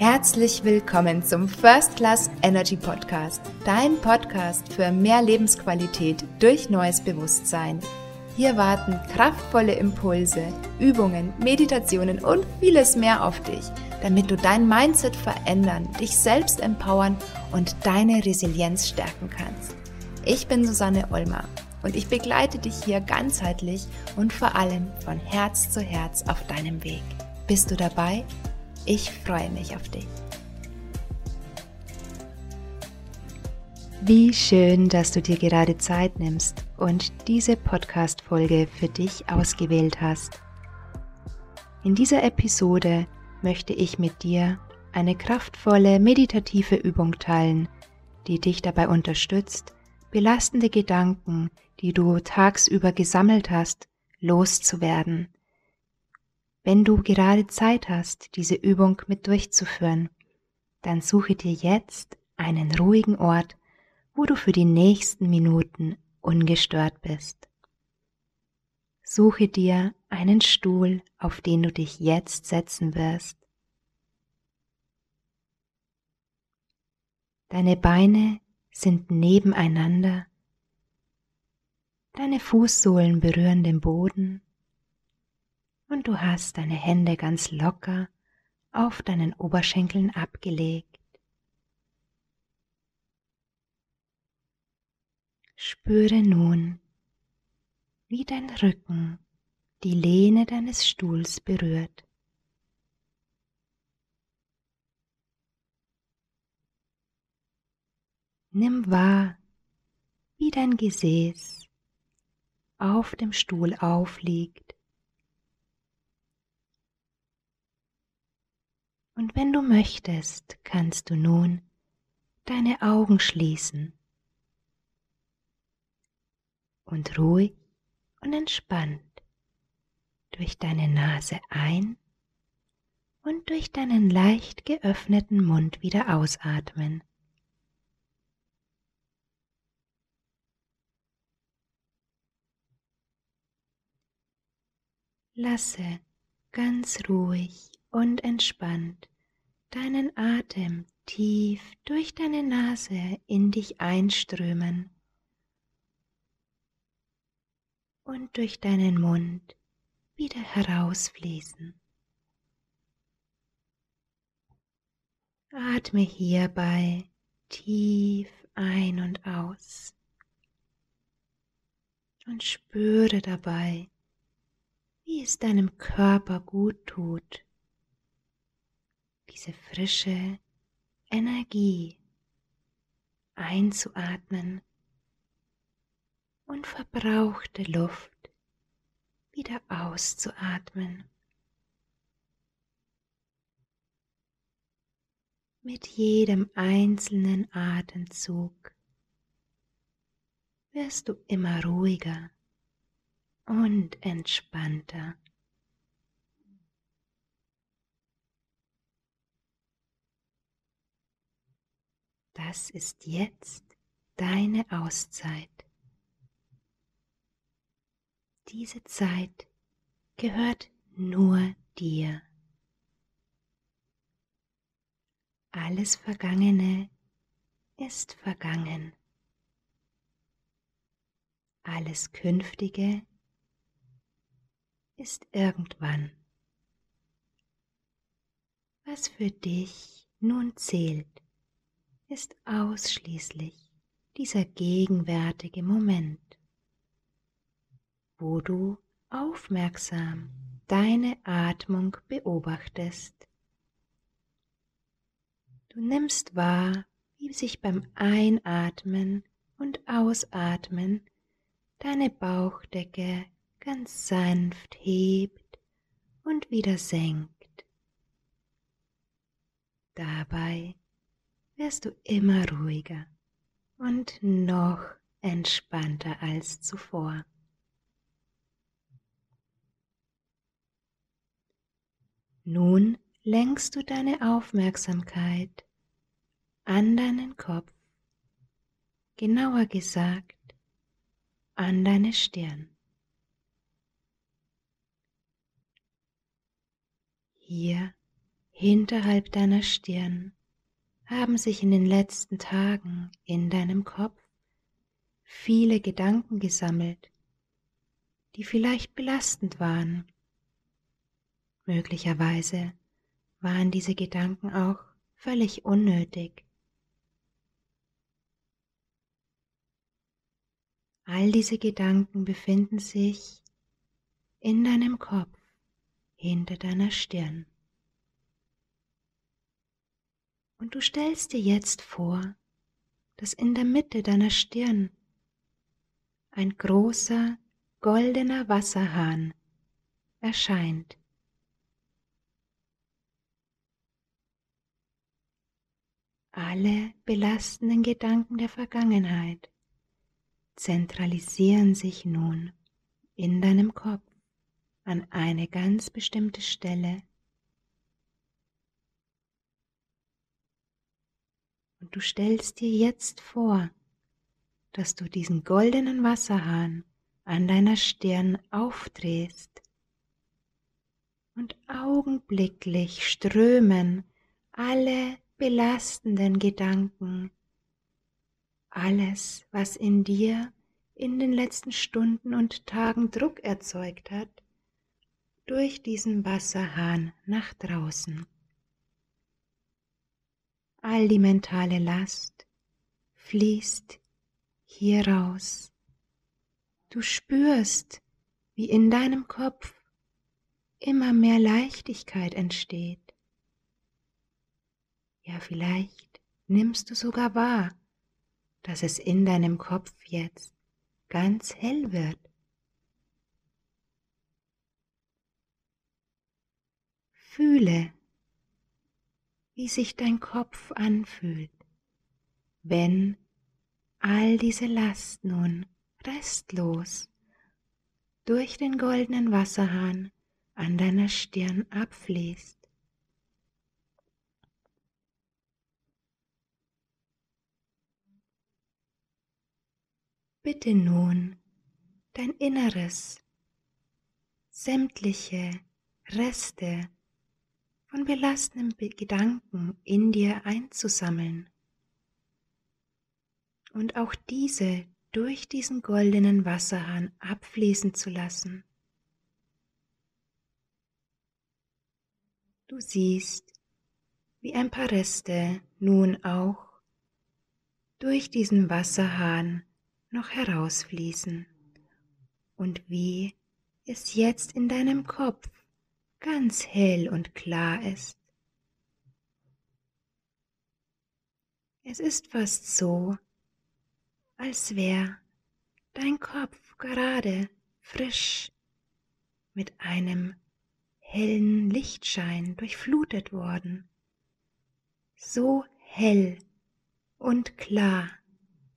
Herzlich willkommen zum First Class Energy Podcast, dein Podcast für mehr Lebensqualität durch neues Bewusstsein. Hier warten kraftvolle Impulse, Übungen, Meditationen und vieles mehr auf dich, damit du dein Mindset verändern, dich selbst empowern und deine Resilienz stärken kannst. Ich bin Susanne Olmer und ich begleite dich hier ganzheitlich und vor allem von Herz zu Herz auf deinem Weg. Bist du dabei? Ich freue mich auf dich. Wie schön, dass du dir gerade Zeit nimmst und diese Podcast-Folge für dich ausgewählt hast. In dieser Episode möchte ich mit dir eine kraftvolle meditative Übung teilen, die dich dabei unterstützt, belastende Gedanken, die du tagsüber gesammelt hast, loszuwerden wenn du gerade Zeit hast, diese Übung mit durchzuführen, dann suche dir jetzt einen ruhigen Ort, wo du für die nächsten Minuten ungestört bist. Suche dir einen Stuhl, auf den du dich jetzt setzen wirst. Deine Beine sind nebeneinander, deine Fußsohlen berühren den Boden und du hast deine Hände ganz locker auf deinen Oberschenkeln abgelegt. Spüre nun, wie dein Rücken die Lehne deines Stuhls berührt. Nimm wahr, wie dein Gesäß auf dem Stuhl aufliegt Und wenn du möchtest, kannst du nun deine Augen schließen und ruhig und entspannt durch deine Nase ein und durch deinen leicht geöffneten Mund wieder ausatmen. Lasse ganz ruhig und entspannt deinen Atem tief durch deine Nase in dich einströmen und durch deinen Mund wieder herausfließen. Atme hierbei tief ein und aus und spüre dabei, wie es deinem Körper gut tut diese frische Energie einzuatmen und verbrauchte Luft wieder auszuatmen. Mit jedem einzelnen Atemzug wirst du immer ruhiger und entspannter. Das ist jetzt deine Auszeit. Diese Zeit gehört nur dir. Alles Vergangene ist vergangen. Alles Künftige ist irgendwann. Was für dich nun zählt, ist ausschließlich dieser gegenwärtige Moment, wo du aufmerksam deine Atmung beobachtest. Du nimmst wahr, wie sich beim Einatmen und Ausatmen deine Bauchdecke ganz sanft hebt und wieder senkt. Dabei wirst du immer ruhiger und noch entspannter als zuvor. Nun lenkst du deine Aufmerksamkeit an deinen Kopf, genauer gesagt an deine Stirn. Hier hinterhalb deiner Stirn haben sich in den letzten Tagen in deinem Kopf viele Gedanken gesammelt, die vielleicht belastend waren. Möglicherweise waren diese Gedanken auch völlig unnötig. All diese Gedanken befinden sich in deinem Kopf hinter deiner Stirn. Und du stellst dir jetzt vor, dass in der Mitte deiner Stirn ein großer goldener Wasserhahn erscheint. Alle belastenden Gedanken der Vergangenheit zentralisieren sich nun in deinem Kopf an eine ganz bestimmte Stelle Und du stellst dir jetzt vor, dass du diesen goldenen Wasserhahn an deiner Stirn aufdrehst und augenblicklich strömen alle belastenden Gedanken, alles, was in dir in den letzten Stunden und Tagen Druck erzeugt hat, durch diesen Wasserhahn nach draußen all die mentale Last fließt hier raus. Du spürst, wie in deinem Kopf immer mehr Leichtigkeit entsteht. Ja, vielleicht nimmst du sogar wahr, dass es in deinem Kopf jetzt ganz hell wird. Fühle, wie sich dein Kopf anfühlt, wenn all diese Last nun restlos durch den goldenen Wasserhahn an deiner Stirn abfließt. Bitte nun dein Inneres, sämtliche Reste von belastenden Gedanken in dir einzusammeln und auch diese durch diesen goldenen Wasserhahn abfließen zu lassen. Du siehst, wie ein paar Reste nun auch durch diesen Wasserhahn noch herausfließen und wie es jetzt in deinem Kopf ganz hell und klar ist. Es ist fast so, als wäre dein Kopf gerade frisch mit einem hellen Lichtschein durchflutet worden. So hell und klar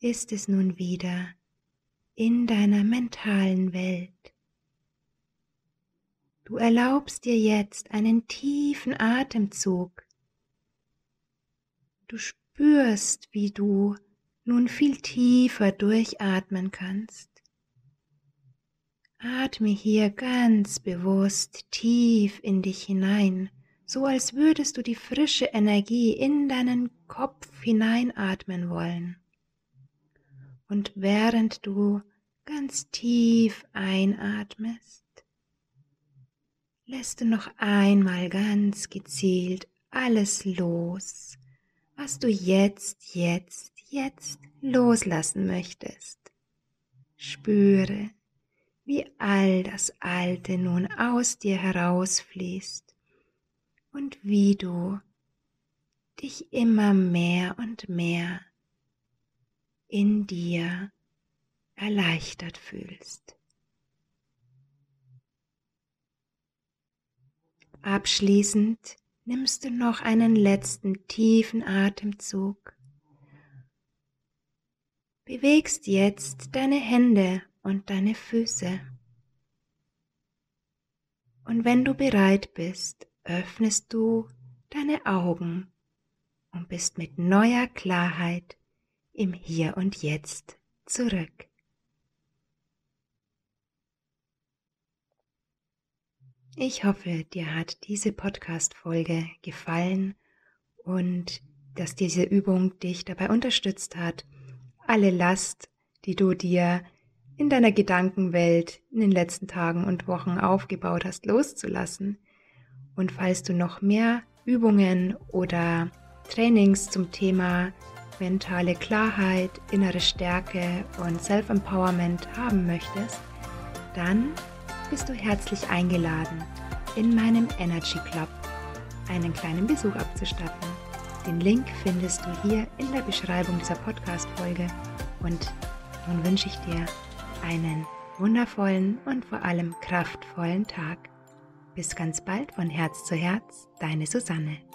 ist es nun wieder in deiner mentalen Welt. Du erlaubst dir jetzt einen tiefen Atemzug. Du spürst, wie du nun viel tiefer durchatmen kannst. Atme hier ganz bewusst tief in dich hinein, so als würdest du die frische Energie in deinen Kopf hineinatmen wollen. Und während du ganz tief einatmest, lässt du noch einmal ganz gezielt alles los, was du jetzt, jetzt, jetzt loslassen möchtest. Spüre, wie all das Alte nun aus dir herausfließt und wie du dich immer mehr und mehr in dir erleichtert fühlst. Abschließend nimmst du noch einen letzten tiefen Atemzug. Bewegst jetzt deine Hände und deine Füße. Und wenn du bereit bist, öffnest du deine Augen und bist mit neuer Klarheit im Hier und Jetzt zurück. Ich hoffe, dir hat diese Podcast-Folge gefallen und dass diese Übung dich dabei unterstützt hat, alle Last, die du dir in deiner Gedankenwelt in den letzten Tagen und Wochen aufgebaut hast, loszulassen. Und falls du noch mehr Übungen oder Trainings zum Thema mentale Klarheit, innere Stärke und Self-Empowerment haben möchtest, dann bist du herzlich eingeladen, in meinem Energy Club einen kleinen Besuch abzustatten. Den Link findest du hier in der Beschreibung dieser Podcast-Folge. Und nun wünsche ich dir einen wundervollen und vor allem kraftvollen Tag. Bis ganz bald von Herz zu Herz, deine Susanne.